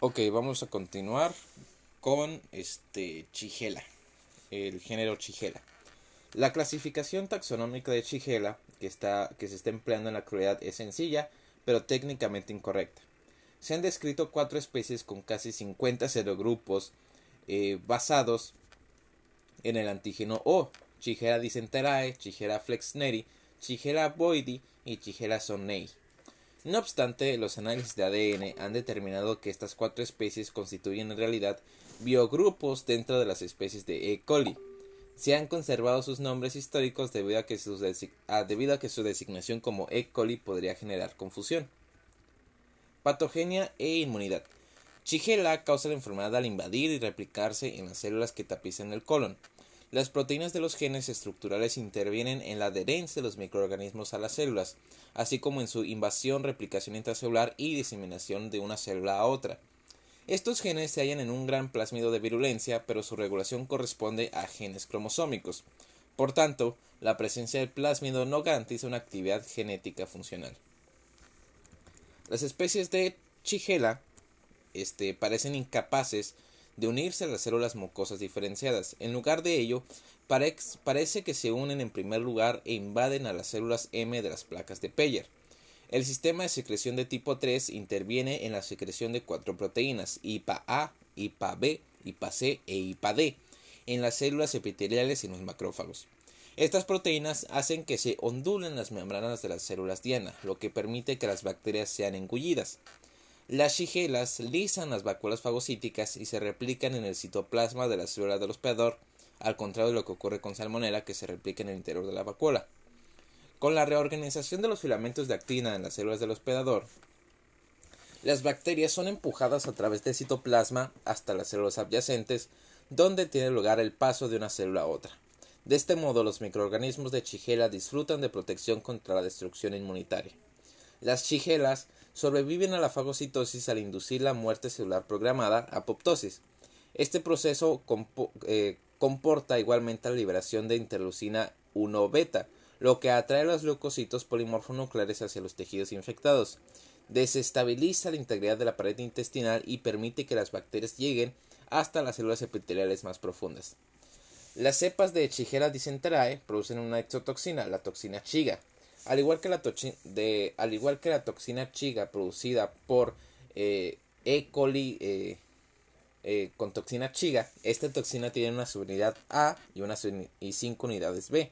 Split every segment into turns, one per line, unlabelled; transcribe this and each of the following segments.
Ok, vamos a continuar con este Chigela, el género Chigela. La clasificación taxonómica de Chigela que, está, que se está empleando en la actualidad es sencilla, pero técnicamente incorrecta. Se han descrito cuatro especies con casi 50 serogrupos eh, basados en el antígeno O, Chigera dicenterae, Chigera flexneri, Chigera boidi y Chigera sonnei. No obstante, los análisis de ADN han determinado que estas cuatro especies constituyen en realidad biogrupos dentro de las especies de E. coli. Se han conservado sus nombres históricos debido a que su, debido a que su designación como E. coli podría generar confusión. Patogenia e inmunidad. Chigela causa la enfermedad al invadir y replicarse en las células que tapizan el colon. Las proteínas de los genes estructurales intervienen en la adherencia de los microorganismos a las células, así como en su invasión, replicación intracelular y diseminación de una célula a otra. Estos genes se hallan en un gran plásmido de virulencia, pero su regulación corresponde a genes cromosómicos. Por tanto, la presencia del plásmido no garantiza una actividad genética funcional. Las especies de Chigela este, parecen incapaces de unirse a las células mucosas diferenciadas. En lugar de ello, parece que se unen en primer lugar e invaden a las células M de las placas de Peyer. El sistema de secreción de tipo 3 interviene en la secreción de cuatro proteínas, IPA-A, IPA-B, IPA-C e IPA-D, en las células epiteliales y en los macrófagos. Estas proteínas hacen que se ondulen las membranas de las células diana, lo que permite que las bacterias sean engullidas. Las shigelas lisan las vacuolas fagocíticas y se replican en el citoplasma de la célula del hospedador, al contrario de lo que ocurre con salmonela que se replica en el interior de la vacuola. Con la reorganización de los filamentos de actina en las células del hospedador, las bacterias son empujadas a través del citoplasma hasta las células adyacentes, donde tiene lugar el paso de una célula a otra. De este modo, los microorganismos de Shigella disfrutan de protección contra la destrucción inmunitaria. Las Shigelas sobreviven a la fagocitosis al inducir la muerte celular programada, apoptosis. Este proceso eh, comporta igualmente la liberación de interleucina 1 beta, lo que atrae a los leucocitos polimorfonucleares hacia los tejidos infectados. Desestabiliza la integridad de la pared intestinal y permite que las bacterias lleguen hasta las células epiteliales más profundas. Las cepas de Chigera dicenterae producen una exotoxina, la toxina Chiga, al igual que la, de, al igual que la toxina chiga producida por eh, E. coli eh, eh, con toxina chiga, esta toxina tiene una subunidad A y, una y cinco unidades B.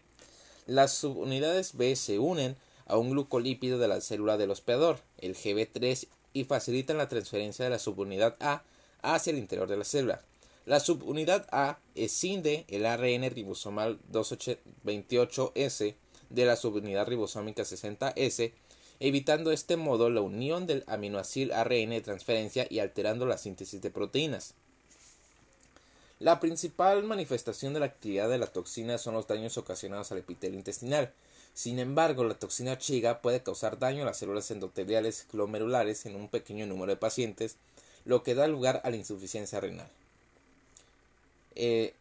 Las subunidades B se unen a un glucolípido de la célula del hospedador, el GB3, y facilitan la transferencia de la subunidad A hacia el interior de la célula. La subunidad A escinde el ARN ribosomal 228S de la subunidad ribosómica 60S, evitando de este modo la unión del aminoácido ARN de transferencia y alterando la síntesis de proteínas. La principal manifestación de la actividad de la toxina son los daños ocasionados al epitelio intestinal. Sin embargo, la toxina Chiga puede causar daño a las células endoteliales glomerulares en un pequeño número de pacientes, lo que da lugar a la insuficiencia renal. Eh,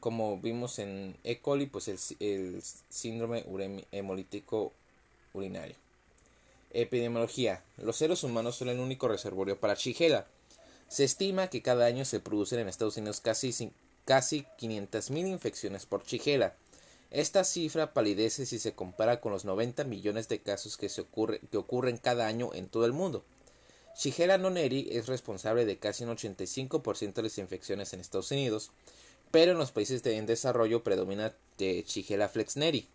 como vimos en E. coli, pues el, síndrome hemolítico urinario. Epidemiología. Los seres humanos son el único reservorio para Shigella. Se estima que cada año se producen en Estados Unidos casi, casi 500.000 infecciones por Shigella. Esta cifra palidece si se compara con los 90 millones de casos que, se ocurre, que ocurren cada año en todo el mundo. Shigella noneri es responsable de casi un 85% de las infecciones en Estados Unidos pero en los países en desarrollo predomina de Chigella flexneri.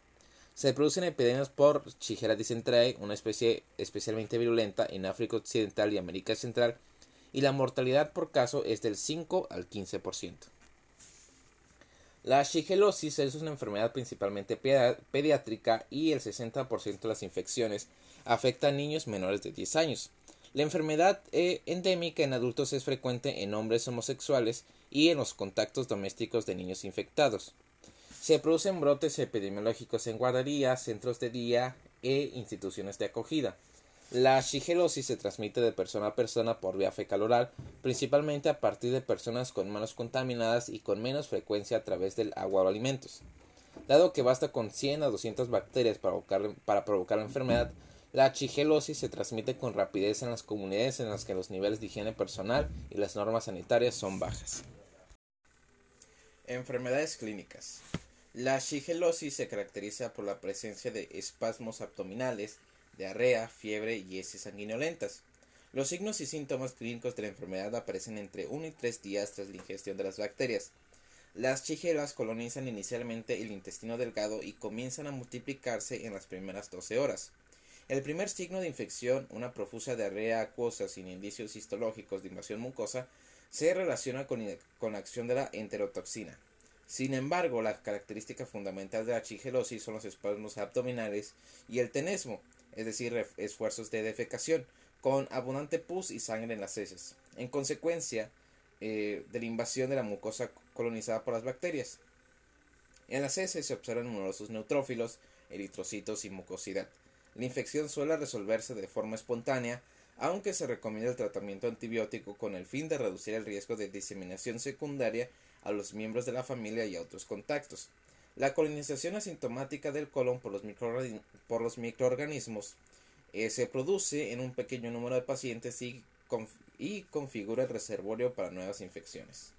Se producen epidemias por Chigella dicenterae, una especie especialmente virulenta en África Occidental y América Central, y la mortalidad por caso es del 5 al 15%. La shigelosis es una enfermedad principalmente pediátrica y el 60% de las infecciones afecta a niños menores de 10 años. La enfermedad eh, endémica en adultos es frecuente en hombres homosexuales y en los contactos domésticos de niños infectados. Se producen brotes epidemiológicos en guarderías, centros de día e instituciones de acogida. La shigelosis se transmite de persona a persona por vía fecal oral, principalmente a partir de personas con manos contaminadas y con menos frecuencia a través del agua o alimentos. Dado que basta con 100 a 200 bacterias para provocar, para provocar la enfermedad, La chigelosis se transmite con rapidez en las comunidades en las que los niveles de higiene personal y las normas sanitarias son bajas. Enfermedades clínicas. La shigelosis se caracteriza por la presencia de espasmos abdominales, diarrea, fiebre y heces sanguinolentas. Los signos y síntomas clínicos de la enfermedad aparecen entre 1 y 3 días tras la ingestión de las bacterias. Las chigelas colonizan inicialmente el intestino delgado y comienzan a multiplicarse en las primeras 12 horas. El primer signo de infección, una profusa diarrea acuosa sin indicios histológicos de invasión mucosa, se relaciona con, la acción de la enterotoxina. Sin embargo, la característica fundamental de la chigelosis son los espasmos abdominales y el tenesmo, es decir, esfuerzos de defecación, con abundante pus y sangre en las heces, en consecuencia eh, de la invasión de la mucosa colonizada por las bacterias. En las heces se observan numerosos neutrófilos, eritrocitos y mucosidad. La infección suele resolverse de forma espontánea, aunque se recomienda el tratamiento antibiótico con el fin de reducir el riesgo de diseminación secundaria a los miembros de la familia y a otros contactos. La colonización asintomática del colon por los, microorganismos eh, se produce en un pequeño número de pacientes y, y configura el reservorio para nuevas infecciones.